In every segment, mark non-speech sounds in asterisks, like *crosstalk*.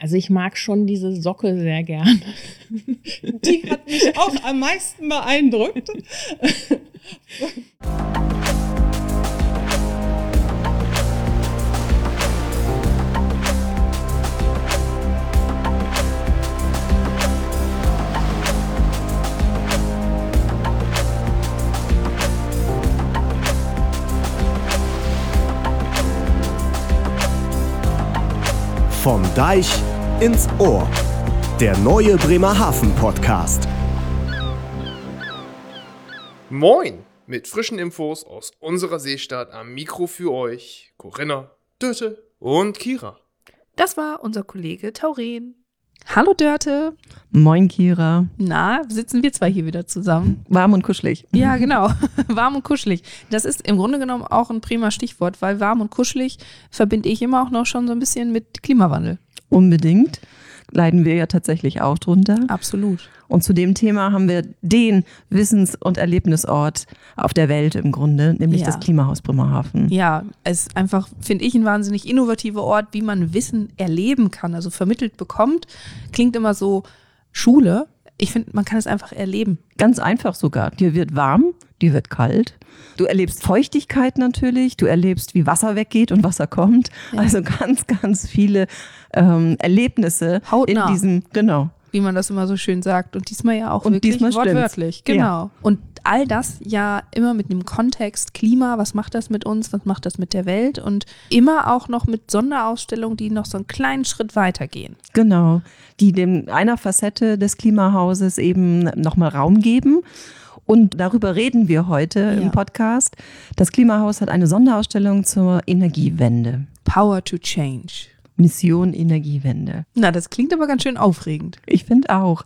Also ich mag schon diese Socke sehr gern. Die hat mich auch am meisten beeindruckt. *laughs* Vom Deich ins Ohr. Der neue Bremerhaven Podcast. Moin! Mit frischen Infos aus unserer Seestadt am Mikro für euch Corinna, Dörte und Kira. Das war unser Kollege Tauren. Hallo Dörte. Moin, Kira. Na, sitzen wir zwei hier wieder zusammen? Warm und kuschelig. Ja, genau. *laughs* warm und kuschelig. Das ist im Grunde genommen auch ein prima Stichwort, weil warm und kuschelig verbinde ich immer auch noch schon so ein bisschen mit Klimawandel. Unbedingt. Leiden wir ja tatsächlich auch drunter. Absolut. Und zu dem Thema haben wir den Wissens- und Erlebnisort auf der Welt im Grunde, nämlich Ja. das Klimahaus Bremerhaven. Ja, es ist einfach, finde ich, ein wahnsinnig innovativer Ort, wie man Wissen erleben kann, also vermittelt bekommt. Klingt immer so Schule. Ich finde, man kann es einfach erleben. Ganz einfach sogar. Dir wird warm, dir wird kalt. Du erlebst Feuchtigkeit natürlich, du erlebst, wie Wasser weggeht und Wasser kommt. Also ganz, ganz viele ähm, Erlebnisse Hautnah. in diesem, genau. wie man das immer so schön sagt. Und diesmal ja auch Und wirklich diesmal stimmt's. wortwörtlich. Genau. Und all das ja immer mit einem Kontext Klima, was macht das mit uns, was macht das mit der Welt und immer auch noch mit Sonderausstellungen, die noch so einen kleinen Schritt weitergehen. Genau, die dem einer Facette des Klimahauses eben nochmal Raum geben. Und darüber reden wir heute Ja. im Podcast. Das Klimahaus hat eine Sonderausstellung zur Energiewende. Power to Change. Mission Energiewende. Na, das klingt aber ganz schön aufregend. Ich finde auch.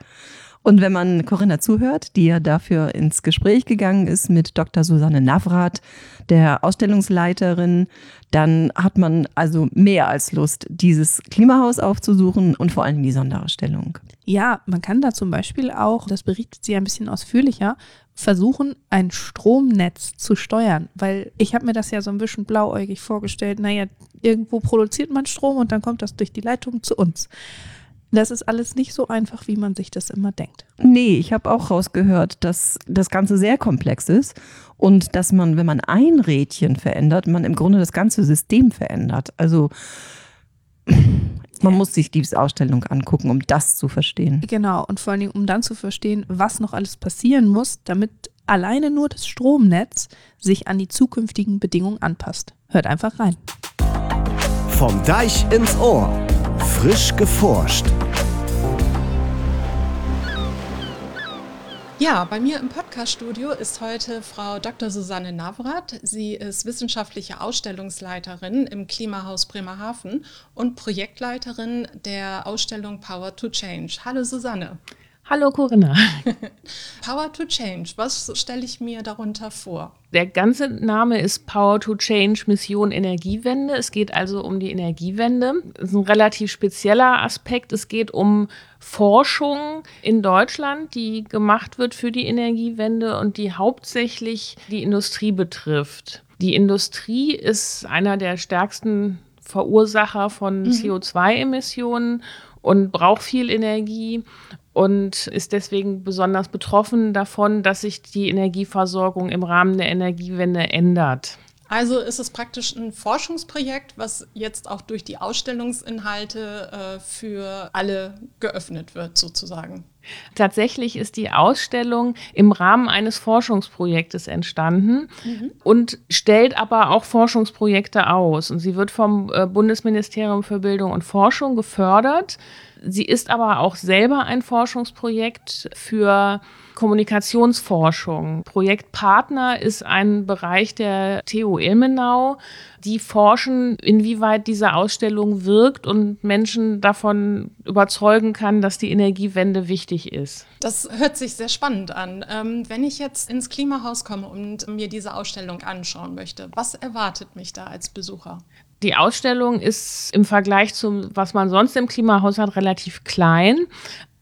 Und wenn man Corinna zuhört, die ja dafür ins Gespräch gegangen ist mit Dr. Susanne Navrat, der Ausstellungsleiterin, dann hat man also mehr als Lust, dieses Klimahaus aufzusuchen und vor allem die Sonderausstellung. Ja, man kann da zum Beispiel auch, das berichtet sie ein bisschen ausführlicher, versuchen, ein Stromnetz zu steuern. Weil ich habe mir das ja so ein bisschen blauäugig vorgestellt. Naja, irgendwo produziert man Strom und dann kommt das durch die Leitung zu uns. Das ist alles nicht so einfach, wie man sich das immer denkt. Nee, ich habe auch rausgehört, dass das Ganze sehr komplex ist und dass man, wenn man ein Rädchen verändert, man im Grunde das ganze System verändert. Also man muss sich diese Ausstellung angucken, um das zu verstehen. Genau, und vor allen Dingen, um dann zu verstehen, was noch alles passieren muss, damit alleine nur das Stromnetz sich an die zukünftigen Bedingungen anpasst. Hört einfach rein. Vom Deich ins Ohr. Frisch geforscht. Ja, bei mir im Podcaststudio ist heute Frau Dr. Susanne Navrat. Sie ist wissenschaftliche Ausstellungsleiterin im Klimahaus Bremerhaven und Projektleiterin der Ausstellung Power to Change. Hallo Susanne. Hallo Corinna. *laughs* Power to Change, was stelle ich mir darunter vor? Der ganze Name ist Power to Change Mission Energiewende. Es geht also um die Energiewende. Das ist ein relativ spezieller Aspekt. Es geht um Forschung in Deutschland, die gemacht wird für die Energiewende und die hauptsächlich die Industrie betrifft. Die Industrie ist einer der stärksten Verursacher von CO2-Emissionen und braucht viel Energie und ist deswegen besonders betroffen davon, dass sich die Energieversorgung im Rahmen der Energiewende ändert. Also ist es praktisch ein Forschungsprojekt, was jetzt auch durch die Ausstellungsinhalte äh, für alle geöffnet wird, sozusagen. Tatsächlich ist die Ausstellung im Rahmen eines Forschungsprojektes entstanden und stellt aber auch Forschungsprojekte aus. Und sie wird vom äh, Bundesministerium für Bildung und Forschung gefördert. Sie ist aber auch selber ein Forschungsprojekt für Kommunikationsforschung. Projektpartner ist ein Bereich der TU Ilmenau. Die forschen, inwieweit diese Ausstellung wirkt und Menschen davon überzeugen kann, dass die Energiewende wichtig ist. Das hört sich sehr spannend an. Ähm, wenn ich jetzt ins Klimahaus komme und mir diese Ausstellung anschauen möchte, was erwartet mich da als Besucher? Die Ausstellung ist im Vergleich zum, was man sonst im Klimahaus hat, relativ klein.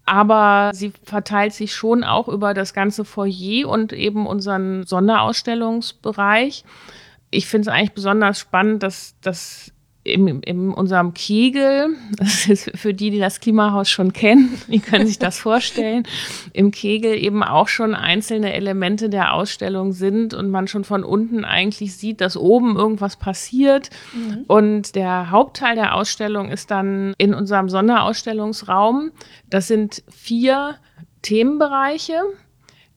Aber sie verteilt sich schon auch über das ganze Foyer und eben unseren Sonderausstellungsbereich. Ich finde es eigentlich besonders spannend, dass, dass in, in unserem Kegel, *laughs* das ist für die, die das Klimahaus schon kennen, *laughs* die können sich das vorstellen, im Kegel eben auch schon einzelne Elemente der Ausstellung sind und man schon von unten eigentlich sieht, dass oben irgendwas passiert. Mhm. Und der Hauptteil der Ausstellung ist dann in unserem Sonderausstellungsraum. Das sind vier Themenbereiche,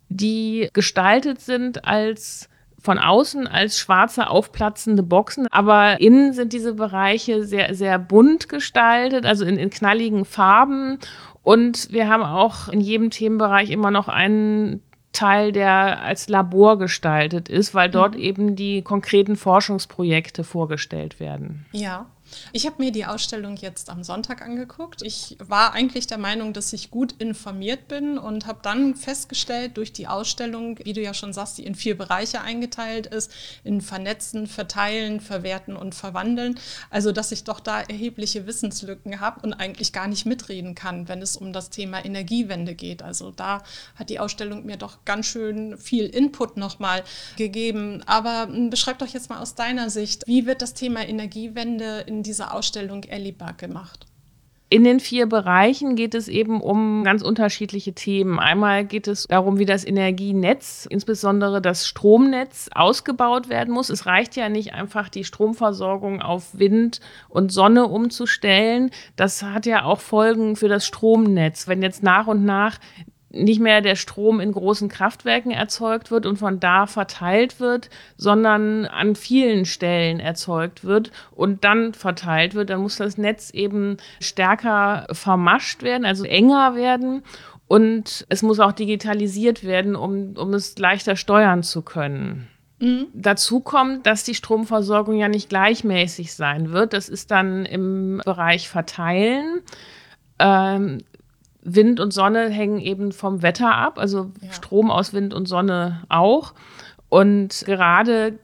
die gestaltet sind als von außen als schwarze aufplatzende Boxen, aber innen sind diese Bereiche sehr, sehr bunt gestaltet, also in, in knalligen Farben. Und wir haben auch in jedem Themenbereich immer noch einen Teil, der als Labor gestaltet ist, weil dort mhm. eben die konkreten Forschungsprojekte vorgestellt werden. Ja. Ich habe mir die Ausstellung jetzt am Sonntag angeguckt. Ich war eigentlich der Meinung, dass ich gut informiert bin und habe dann festgestellt, durch die Ausstellung, wie du ja schon sagst, die in vier Bereiche eingeteilt ist, in Vernetzen, Verteilen, Verwerten und Verwandeln, also dass ich doch da erhebliche Wissenslücken habe und eigentlich gar nicht mitreden kann, wenn es um das Thema Energiewende geht. Also da hat die Ausstellung mir doch ganz schön viel Input nochmal gegeben. Aber hm, beschreib doch jetzt mal aus deiner Sicht, wie wird das Thema Energiewende in dieser Ausstellung erlebbar gemacht? In den vier Bereichen geht es eben um ganz unterschiedliche Themen. Einmal geht es darum, wie das Energienetz, insbesondere das Stromnetz, ausgebaut werden muss. Es reicht ja nicht einfach, die Stromversorgung auf Wind und Sonne umzustellen. Das hat ja auch Folgen für das Stromnetz. Wenn jetzt nach und nach nicht mehr der Strom in großen Kraftwerken erzeugt wird und von da verteilt wird, sondern an vielen Stellen erzeugt wird und dann verteilt wird, dann muss das Netz eben stärker vermascht werden, also enger werden. Und es muss auch digitalisiert werden, um, um es leichter steuern zu können. Mhm. Dazu kommt, dass die Stromversorgung ja nicht gleichmäßig sein wird. Das ist dann im Bereich Verteilen. Ähm, Wind und Sonne hängen eben vom Wetter ab, also ja. Strom aus Wind und Sonne auch. Und gerade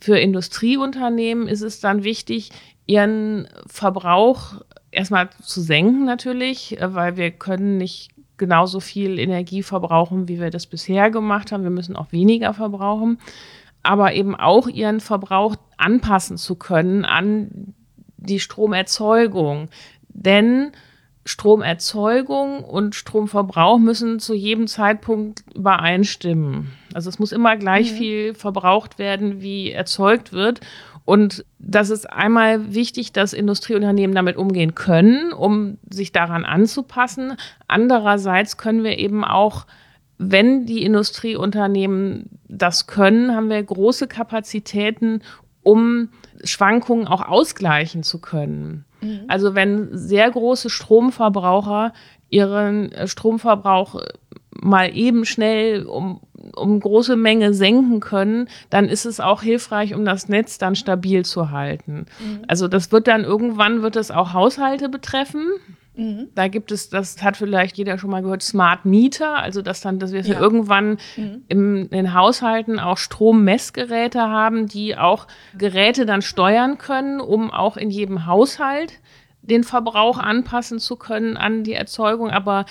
für Industrieunternehmen ist es dann wichtig, ihren Verbrauch erstmal zu senken natürlich, weil wir können nicht genauso viel Energie verbrauchen, wie wir das bisher gemacht haben. Wir müssen auch weniger verbrauchen, aber eben auch ihren Verbrauch anpassen zu können an die Stromerzeugung. Denn Stromerzeugung und Stromverbrauch müssen zu jedem Zeitpunkt übereinstimmen. Also es muss immer gleich mhm. viel verbraucht werden, wie erzeugt wird. Und das ist einmal wichtig, dass Industrieunternehmen damit umgehen können, um sich daran anzupassen. Andererseits können wir eben auch, wenn die Industrieunternehmen das können, haben wir große Kapazitäten, um Schwankungen auch ausgleichen zu können. Mhm. Also wenn sehr große Stromverbraucher ihren äh, Stromverbrauch äh, mal eben schnell um, um große Menge senken können, dann ist es auch hilfreich, um das Netz dann stabil zu halten. Mhm. Also das wird dann irgendwann wird es auch Haushalte betreffen. Mhm. Da gibt es, das hat vielleicht jeder schon mal gehört, Smart Meter, also dass dann, dass wir ja. irgendwann mhm. im, in den Haushalten auch Strommessgeräte haben, die auch Geräte dann steuern können, um auch in jedem Haushalt den Verbrauch anpassen zu können an die Erzeugung. Aber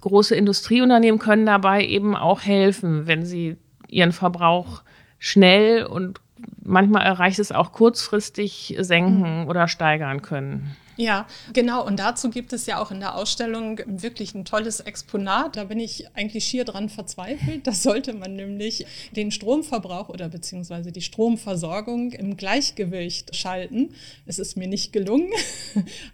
große Industrieunternehmen können dabei eben auch helfen, wenn sie ihren Verbrauch schnell und manchmal erreicht es auch kurzfristig senken mhm. oder steigern können. Ja, genau. Und dazu gibt es ja auch in der Ausstellung wirklich ein tolles Exponat. Da bin ich eigentlich schier dran verzweifelt. Da sollte man nämlich den Stromverbrauch oder beziehungsweise die Stromversorgung im Gleichgewicht schalten. Es ist mir nicht gelungen.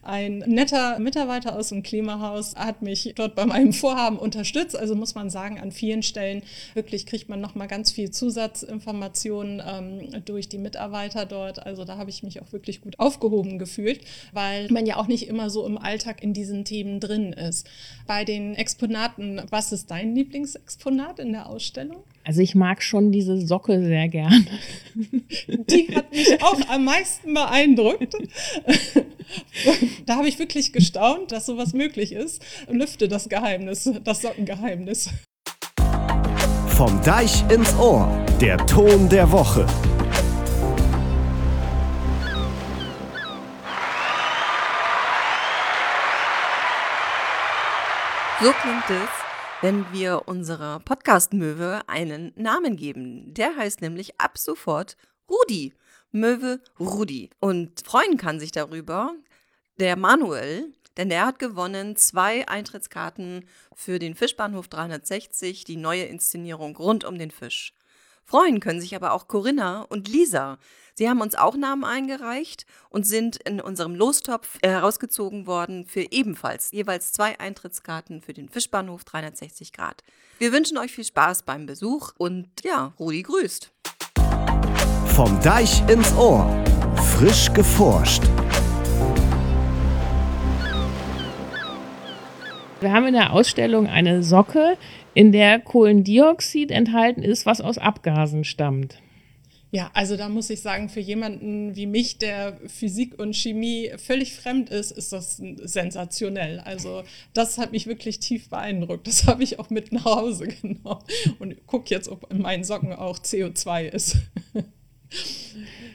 Ein netter Mitarbeiter aus dem Klimahaus hat mich dort bei meinem Vorhaben unterstützt. Also muss man sagen, an vielen Stellen wirklich kriegt man noch mal ganz viel Zusatzinformationen ähm, durch die Mitarbeiter dort. Also da habe ich mich auch wirklich gut aufgehoben gefühlt, weil man ja auch nicht immer so im Alltag in diesen Themen drin ist. Bei den Exponaten, was ist dein Lieblingsexponat in der Ausstellung? Also ich mag schon diese Socke sehr gern. *laughs* Die hat mich auch am meisten beeindruckt. Da habe ich wirklich gestaunt, dass sowas möglich ist. Lüfte das Geheimnis, das Sockengeheimnis. Vom Deich ins Ohr, der Ton der Woche. So klingt es, wenn wir unserer Podcast-Möwe einen Namen geben. Der heißt nämlich ab sofort Rudi. Möwe Rudi. Und freuen kann sich darüber der Manuel, denn der hat gewonnen zwei Eintrittskarten für den Fischbahnhof 360, die neue Inszenierung rund um den Fisch. Freuen können sich aber auch Corinna und Lisa. Sie haben uns auch Namen eingereicht und sind in unserem Lostopf herausgezogen worden für ebenfalls jeweils zwei Eintrittskarten für den Fischbahnhof 360 Grad. Wir wünschen euch viel Spaß beim Besuch und ja, Rudi grüßt. Vom Deich ins Ohr. Frisch geforscht. Wir haben in der Ausstellung eine Socke, in der Kohlendioxid enthalten ist, was aus Abgasen stammt. Ja, also da muss ich sagen, für jemanden wie mich, der Physik und Chemie völlig fremd ist, ist das sensationell. Also das hat mich wirklich tief beeindruckt. Das habe ich auch mit nach Hause *laughs* genommen und gucke jetzt, ob in meinen Socken auch CO2 ist.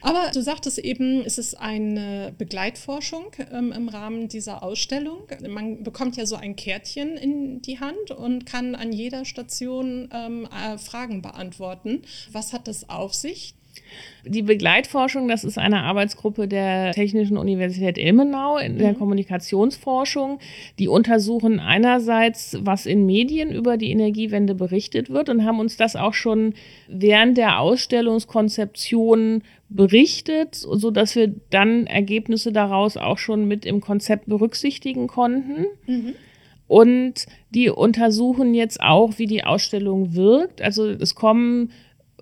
Aber du sagtest eben, es ist eine Begleitforschung ähm, im Rahmen dieser Ausstellung. Man bekommt ja so ein Kärtchen in die Hand und kann an jeder Station ähm, äh, Fragen beantworten. Was hat das auf sich? Die Begleitforschung, das ist eine Arbeitsgruppe der Technischen Universität Ilmenau in der mhm. Kommunikationsforschung. Die untersuchen einerseits, was in Medien über die Energiewende berichtet wird und haben uns das auch schon während der Ausstellungskonzeption berichtet, so dass wir dann Ergebnisse daraus auch schon mit im Konzept berücksichtigen konnten. Mhm. Und die untersuchen jetzt auch, wie die Ausstellung wirkt. Also es kommen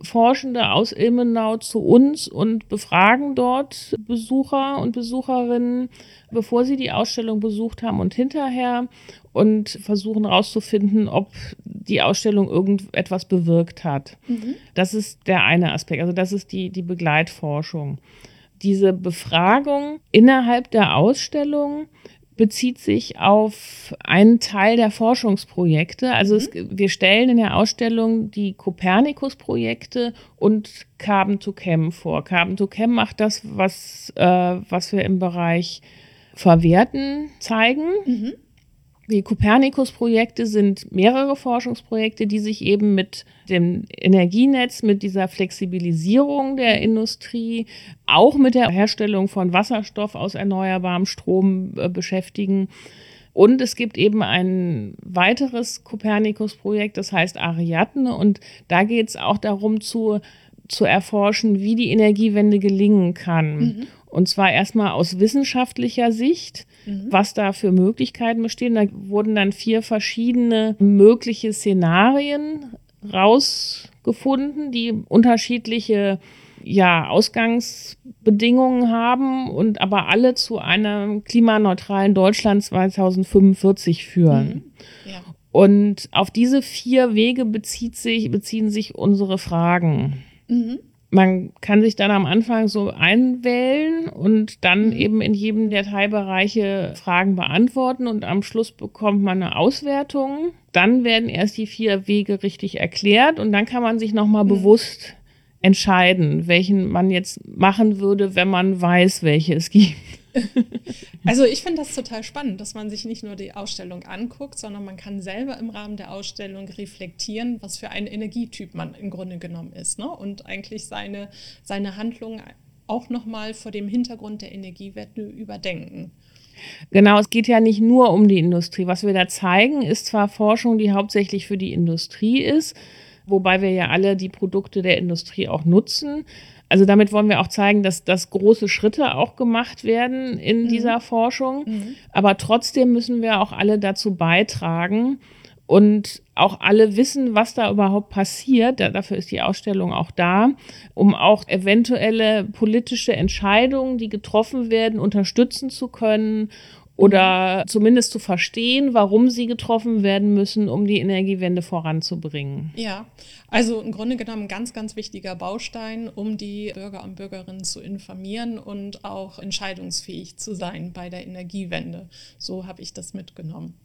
Forschende aus Ilmenau zu uns und befragen dort Besucher und Besucherinnen, bevor sie die Ausstellung besucht haben und hinterher und versuchen herauszufinden, ob die Ausstellung irgendetwas bewirkt hat. Mhm. Das ist der eine Aspekt, also das ist die, die Begleitforschung. Diese Befragung innerhalb der Ausstellung bezieht sich auf einen Teil der Forschungsprojekte. Also mhm. es, wir stellen in der Ausstellung die Copernicus-Projekte und Carbon to Chem vor. Carbon to Chem macht das, was, äh, was wir im Bereich Verwerten zeigen. Mhm. Die Copernicus-Projekte sind mehrere Forschungsprojekte, die sich eben mit dem Energienetz, mit dieser Flexibilisierung der Industrie, auch mit der Herstellung von Wasserstoff aus erneuerbarem Strom äh, beschäftigen. Und es gibt eben ein weiteres Copernicus-Projekt, das heißt Ariadne. Und da geht es auch darum zu, zu erforschen, wie die Energiewende gelingen kann. Mhm. Und zwar erstmal aus wissenschaftlicher Sicht Mhm. was da für Möglichkeiten bestehen. Da wurden dann vier verschiedene mögliche Szenarien rausgefunden, die unterschiedliche ja, Ausgangsbedingungen haben und aber alle zu einem klimaneutralen Deutschland 2045 führen. Mhm. Ja. Und auf diese vier Wege bezieht sich, beziehen sich unsere Fragen. Mhm man kann sich dann am Anfang so einwählen und dann mhm. eben in jedem der Teilbereiche Fragen beantworten und am Schluss bekommt man eine Auswertung. Dann werden erst die vier Wege richtig erklärt und dann kann man sich nochmal mhm. bewusst entscheiden, welchen man jetzt machen würde, wenn man weiß, welche es gibt. Also ich finde das total spannend, dass man sich nicht nur die Ausstellung anguckt, sondern man kann selber im Rahmen der Ausstellung reflektieren, was für ein Energietyp man im Grunde genommen ist ne? und eigentlich seine, seine Handlung auch nochmal vor dem Hintergrund der Energiewette überdenken. Genau, es geht ja nicht nur um die Industrie. Was wir da zeigen, ist zwar Forschung, die hauptsächlich für die Industrie ist, wobei wir ja alle die Produkte der Industrie auch nutzen. Also damit wollen wir auch zeigen, dass, dass große Schritte auch gemacht werden in mhm. dieser Forschung. Mhm. Aber trotzdem müssen wir auch alle dazu beitragen und auch alle wissen, was da überhaupt passiert. dafür ist die Ausstellung auch da, um auch eventuelle politische Entscheidungen, die getroffen werden, unterstützen zu können oder zumindest zu verstehen, warum sie getroffen werden müssen, um die Energiewende voranzubringen. Ja, also im Grunde genommen ein ganz, ganz wichtiger Baustein, um die Bürger und Bürgerinnen zu informieren und auch entscheidungsfähig zu sein bei der Energiewende. So habe ich das mitgenommen.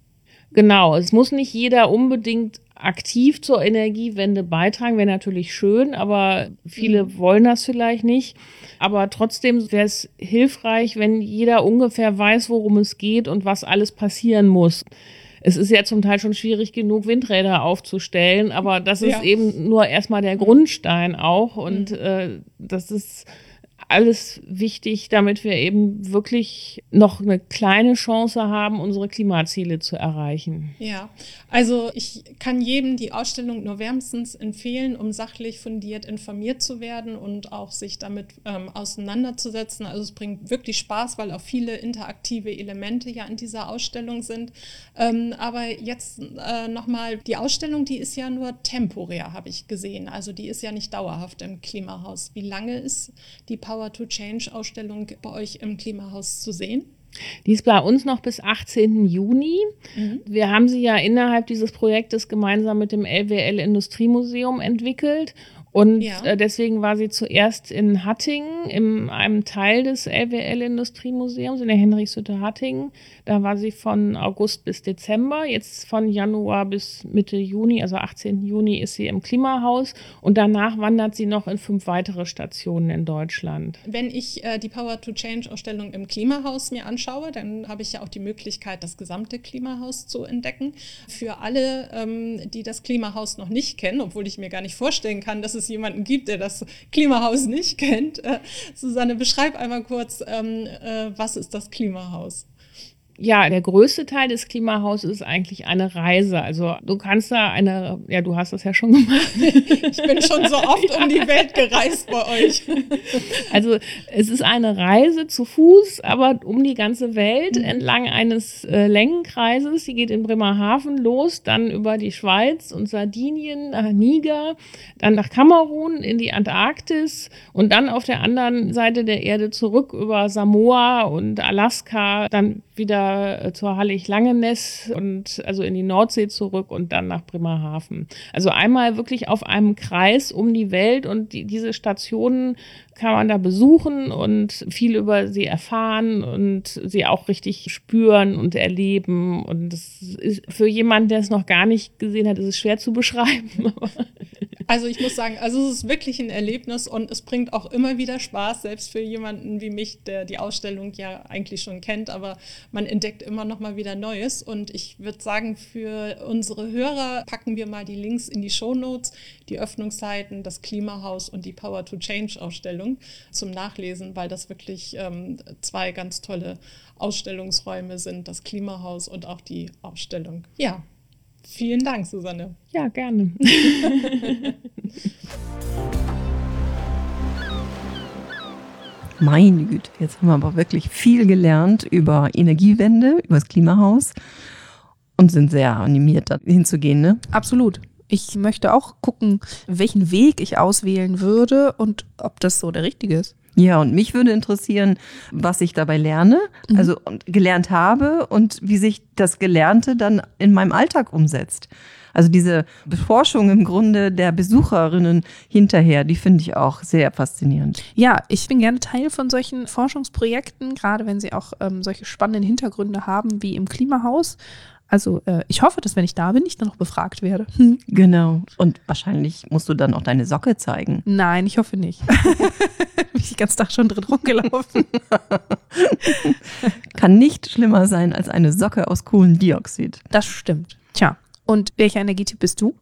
Genau, es muss nicht jeder unbedingt aktiv zur Energiewende beitragen, wäre natürlich schön, aber viele mhm. wollen das vielleicht nicht. Aber trotzdem wäre es hilfreich, wenn jeder ungefähr weiß, worum es geht und was alles passieren muss. Es ist ja zum Teil schon schwierig genug, Windräder aufzustellen, aber das ist ja. eben nur erstmal der Grundstein auch und mhm. äh, das ist alles wichtig, damit wir eben wirklich noch eine kleine Chance haben, unsere Klimaziele zu erreichen. Ja, also ich kann jedem die Ausstellung nur wärmstens empfehlen, um sachlich fundiert informiert zu werden und auch sich damit ähm, auseinanderzusetzen. Also es bringt wirklich Spaß, weil auch viele interaktive Elemente ja in dieser Ausstellung sind. Ähm, aber jetzt äh, nochmal, die Ausstellung, die ist ja nur temporär, habe ich gesehen. Also die ist ja nicht dauerhaft im Klimahaus. Wie lange ist die Power to Change Ausstellung bei euch im Klimahaus zu sehen? Die ist bei uns noch bis 18. Juni. Mhm. Wir haben sie ja innerhalb dieses Projektes gemeinsam mit dem LWL Industriemuseum entwickelt und ja. äh, deswegen war sie zuerst in Hattingen, in einem Teil des LWL Industriemuseums, in der Henrichshütte Hattingen. Da war sie von August bis Dezember. Jetzt von Januar bis Mitte Juni, also 18. Juni, ist sie im Klimahaus. Und danach wandert sie noch in fünf weitere Stationen in Deutschland. Wenn ich äh, die Power to Change Ausstellung im Klimahaus mir anschaue, dann habe ich ja auch die Möglichkeit, das gesamte Klimahaus zu entdecken. Für alle, ähm, die das Klimahaus noch nicht kennen, obwohl ich mir gar nicht vorstellen kann, dass es es jemanden gibt, der das Klimahaus nicht kennt. Äh, Susanne, beschreib einmal kurz, ähm, äh, was ist das Klimahaus? Ja, der größte Teil des Klimahauses ist eigentlich eine Reise. Also du kannst da eine, ja, du hast das ja schon gemacht. *laughs* Ich bin schon so oft um die Welt gereist bei euch. Also es ist eine Reise zu Fuß, aber um die ganze Welt mhm. entlang eines äh, Längenkreises. Die geht in Bremerhaven los, dann über die Schweiz und Sardinien nach Niger, dann nach Kamerun in die Antarktis und dann auf der anderen Seite der Erde zurück über Samoa und Alaska, dann wieder äh, zur Hallig-Langeness und also in die Nordsee zurück und dann nach Bremerhaven. Also einmal wirklich auf einem Kreis um die Welt und die, diese Stationen kann man da besuchen und viel über sie erfahren und sie auch richtig spüren und erleben. Und das ist für jemanden, der es noch gar nicht gesehen hat, ist es schwer zu beschreiben. *laughs* Also ich muss sagen, also es ist wirklich ein Erlebnis und es bringt auch immer wieder Spaß, selbst für jemanden wie mich, der die Ausstellung ja eigentlich schon kennt, aber man entdeckt immer noch mal wieder Neues. Und ich würde sagen, für unsere Hörer packen wir mal die Links in die Show Notes, die Öffnungszeiten, das Klimahaus und die Power to Change Ausstellung zum Nachlesen, weil das wirklich ähm, zwei ganz tolle Ausstellungsräume sind, das Klimahaus und auch die Ausstellung. Ja, Vielen Dank, Susanne. Ja, gerne. *laughs* Meine Güte, jetzt haben wir aber wirklich viel gelernt über Energiewende, über das Klimahaus und sind sehr animiert, da hinzugehen, ne? Absolut. Ich möchte auch gucken, welchen Weg ich auswählen würde und ob das so der richtige ist. Ja, und mich würde interessieren, was ich dabei lerne, mhm. also gelernt habe und wie sich das Gelernte dann in meinem Alltag umsetzt. Also diese Beforschung im Grunde der Besucherinnen hinterher, die finde ich auch sehr faszinierend. Ja, ich bin gerne Teil von solchen Forschungsprojekten, gerade wenn sie auch ähm, solche spannenden Hintergründe haben wie im Klimahaus. Also äh, ich hoffe, dass wenn ich da bin, ich dann noch befragt werde. Hm. Genau. Und wahrscheinlich musst du dann auch deine Socke zeigen. Nein, ich hoffe nicht. *laughs* bin ich ganz Tag schon drin rumgelaufen. *laughs* Kann nicht schlimmer sein als eine Socke aus Kohlendioxid. Das stimmt. Tja, und welcher Energietyp bist du?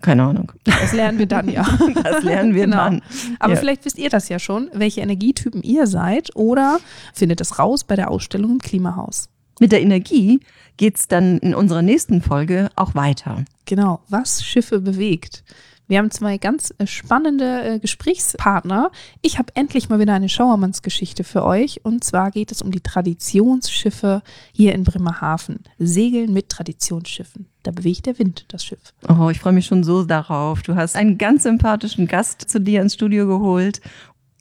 Keine Ahnung. Das lernen wir dann ja. *laughs* Das lernen wir genau. dann. Aber ja. vielleicht wisst ihr das ja schon, welche Energietypen ihr seid oder findet es raus bei der Ausstellung im Klimahaus. Mit der Energie geht es dann in unserer nächsten Folge auch weiter. Genau, was Schiffe bewegt. Wir haben zwei ganz äh, spannende äh, Gesprächspartner. Ich habe endlich mal wieder eine Schauermannsgeschichte für euch. Und zwar geht es um die Traditionsschiffe hier in Bremerhaven. Segeln mit Traditionsschiffen. Da bewegt der Wind das Schiff. Oh, ich freue mich schon so darauf. Du hast einen ganz sympathischen Gast zu dir ins Studio geholt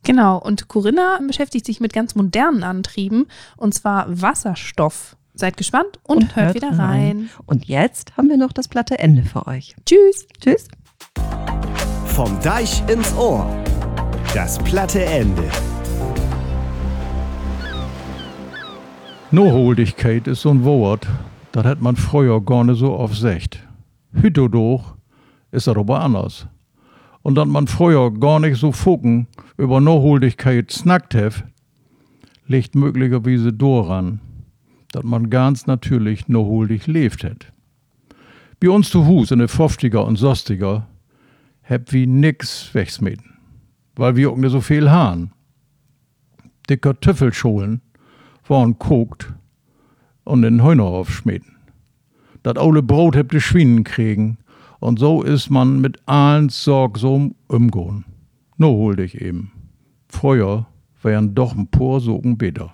Genau, und Corinna beschäftigt sich mit ganz modernen Antrieben, und zwar Wasserstoff. Seid gespannt und, und hört, hört, wieder rein. rein. Und jetzt haben wir noch das platte Ende für euch. Tschüss. Tschüss. Vom Deich ins Ohr. Das platte Ende. Noholigkeit ist so ein Wort, das hat man früher gar nicht so oft gesagt. Heute doch ist das aber anders und dass man früher gar nicht so fucken über Nachholdigkeit snackt hat, liegt möglicherweise daran, dass man ganz natürlich nachholdig lebt hat. Bei uns zu Hus in der 50er und 60er hab wie nix wegsmeten. weil wir nicht so viel haben. Die Kartoffelscholen waren kokt und in Heuner aufschmieden. Das aule Brot habt die Schwienen kriegen und so ist man mit allen sorgsam umgehen. No hol dich eben. Früher wären doch ein paar Sogen besser.